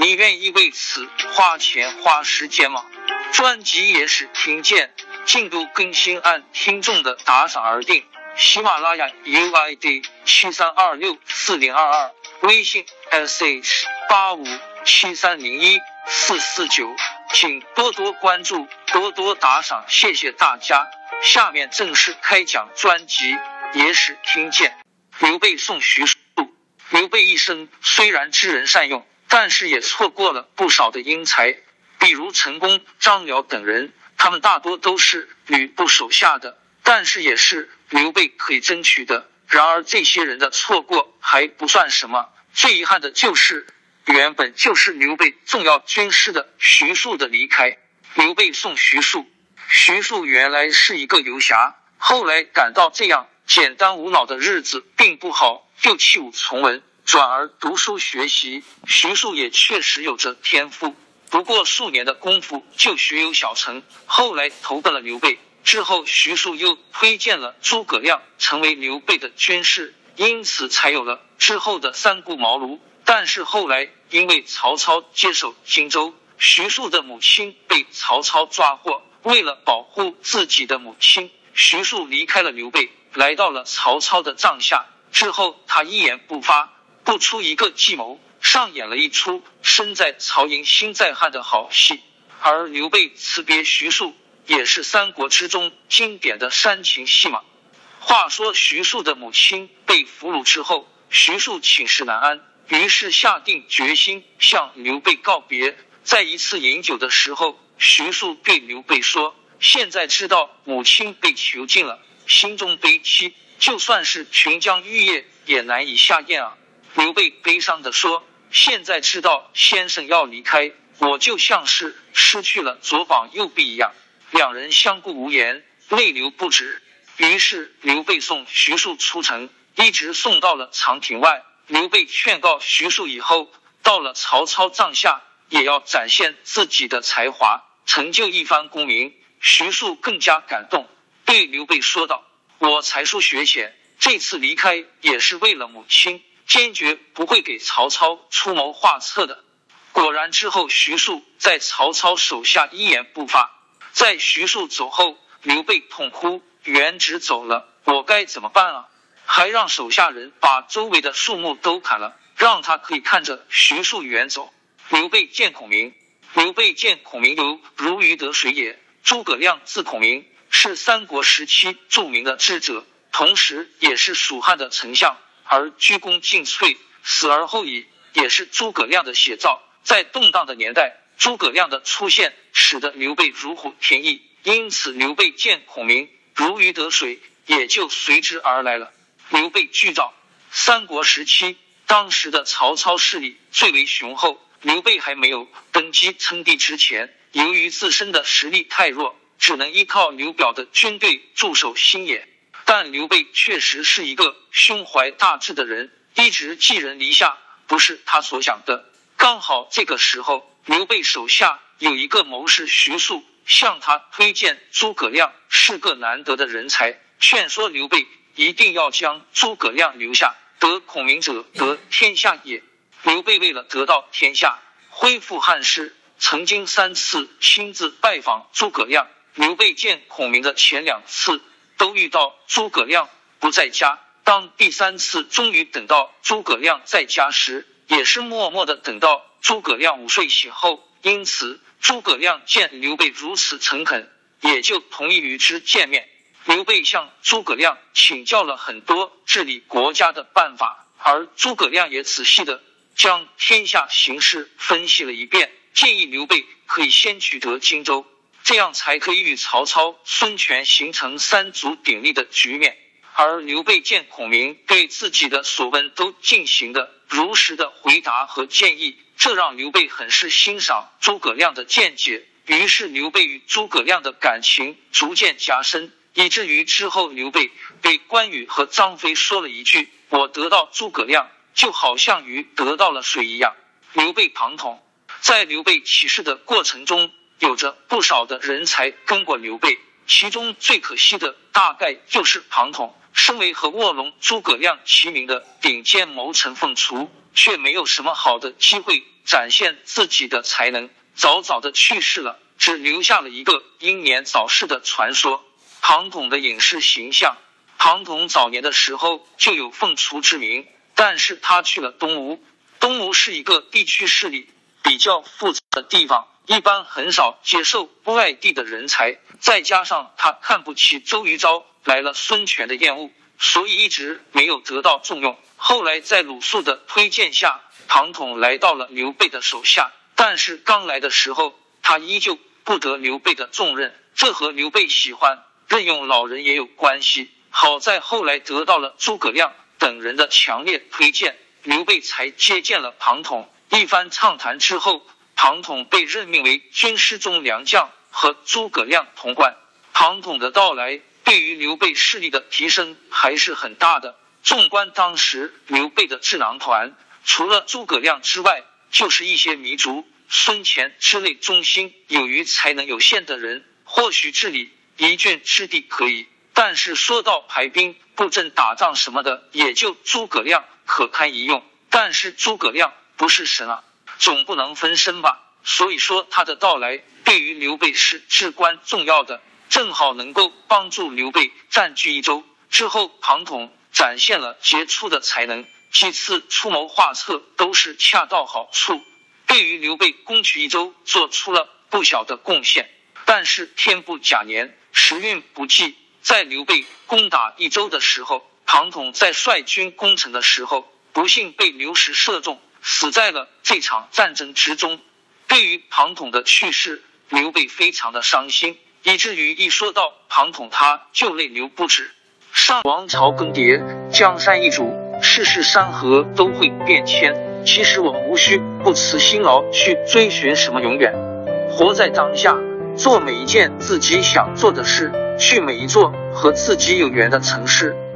你愿意为此花钱花时间吗？专辑也是听见。进度更新按听众的打赏而定。喜马拉雅 UID 七三二六四零二二，微信 sh 八五七三零一四四九，请多多关注，多多打赏，谢谢大家。下面正式开讲专辑《野史听见》。刘备送徐庶。刘备一生虽然知人善用，但是也错过了不少的英才，比如陈宫、张辽等人。他们大多都是吕布手下的，但是也是刘备可以争取的。然而这些人的错过还不算什么，最遗憾的就是原本就是刘备重要军师的徐庶的离开。刘备送徐庶，徐庶原来是一个游侠，后来感到这样简单无脑的日子并不好，就弃武从文，转而读书学习。徐庶也确实有着天赋。不过数年的功夫就学有小成，后来投奔了刘备。之后，徐庶又推荐了诸葛亮成为刘备的军师，因此才有了之后的三顾茅庐。但是后来因为曹操接手荆州，徐庶的母亲被曹操抓获，为了保护自己的母亲，徐庶离开了刘备，来到了曹操的帐下。之后，他一言不发，不出一个计谋。上演了一出身在曹营心在汉的好戏，而刘备辞别徐庶也是三国之中经典的煽情戏码。话说徐庶的母亲被俘虏之后，徐庶寝食难安，于是下定决心向刘备告别。在一次饮酒的时候，徐庶对刘备说：“现在知道母亲被囚禁了，心中悲戚，就算是琼浆玉液也难以下咽啊。”刘备悲伤的说：“现在知道先生要离开，我就像是失去了左膀右臂一样。”两人相顾无言，泪流不止。于是刘备送徐庶出城，一直送到了长亭外。刘备劝告徐庶以后到了曹操帐下，也要展现自己的才华，成就一番功名。徐庶更加感动，对刘备说道：“我才疏学浅，这次离开也是为了母亲。”坚决不会给曹操出谋划策的。果然之后，徐庶在曹操手下一言不发。在徐庶走后，刘备痛哭：“元直走了，我该怎么办啊？”还让手下人把周围的树木都砍了，让他可以看着徐庶远走。刘备见孔明，刘备见孔明犹如鱼得水也。诸葛亮字孔明，是三国时期著名的智者，同时也是蜀汉的丞相。而鞠躬尽瘁，死而后已，也是诸葛亮的写照。在动荡的年代，诸葛亮的出现使得刘备如虎添翼，因此刘备见孔明如鱼得水，也就随之而来了。刘备剧照：三国时期，当时的曹操势力最为雄厚。刘备还没有登基称帝之前，由于自身的实力太弱，只能依靠刘表的军队驻守新野。但刘备确实是一个胸怀大志的人，一直寄人篱下，不是他所想的。刚好这个时候，刘备手下有一个谋士徐庶，向他推荐诸葛亮是个难得的人才，劝说刘备一定要将诸葛亮留下。得孔明者得天下也。刘备为了得到天下，恢复汉室，曾经三次亲自拜访诸葛亮。刘备见孔明的前两次。都遇到诸葛亮不在家。当第三次终于等到诸葛亮在家时，也是默默的等到诸葛亮午睡醒后，因此诸葛亮见刘备如此诚恳，也就同意与之见面。刘备向诸葛亮请教了很多治理国家的办法，而诸葛亮也仔细的将天下形势分析了一遍，建议刘备可以先取得荆州，这样才可以与曹操、孙权形成三足鼎立的局面。而刘备见孔明对自己的所问都进行的如实的回答和建议，这让刘备很是欣赏诸葛亮的见解，于是刘备与诸葛亮的感情逐渐加深。以至于之后，刘备对关羽和张飞说了一句：“我得到诸葛亮，就好像鱼得到了水一样。”刘备庞统在刘备起事的过程中，有着不少的人才跟过刘备，其中最可惜的大概就是庞统。身为和卧龙诸葛亮齐名的顶尖谋臣凤雏，却没有什么好的机会展现自己的才能，早早的去世了，只留下了一个英年早逝的传说。庞统的影视形象，庞统早年的时候就有凤雏之名，但是他去了东吴，东吴是一个地区势力比较复杂的地方，一般很少接受外地的人才，再加上他看不起周瑜招来了孙权的厌恶，所以一直没有得到重用。后来在鲁肃的推荐下，庞统来到了刘备的手下，但是刚来的时候，他依旧不得刘备的重任，这和刘备喜欢。任用老人也有关系，好在后来得到了诸葛亮等人的强烈推荐，刘备才接见了庞统。一番畅谈之后，庞统被任命为军师中良将，和诸葛亮同冠。庞统的到来对于刘备势力的提升还是很大的。纵观当时刘备的智囊团，除了诸葛亮之外，就是一些糜竺、孙乾之类忠心有余、才能有限的人，或许治理。一郡之地可以，但是说到排兵布阵、打仗什么的，也就诸葛亮可堪一用。但是诸葛亮不是神啊，总不能分身吧？所以说他的到来对于刘备是至关重要的，正好能够帮助刘备占据益州。之后庞统展现了杰出的才能，几次出谋划策都是恰到好处，对于刘备攻取益州做出了不小的贡献。但是天不假年。时运不济，在刘备攻打益州的时候，庞统在率军攻城的时候，不幸被刘石射中，死在了这场战争之中。对于庞统的去世，刘备非常的伤心，以至于一说到庞统，他就泪流不止。上王朝更迭，江山易主，世事山河都会变迁。其实我们无需不辞辛劳去追寻什么永远，活在当下。做每一件自己想做的事，去每一座和自己有缘的城市，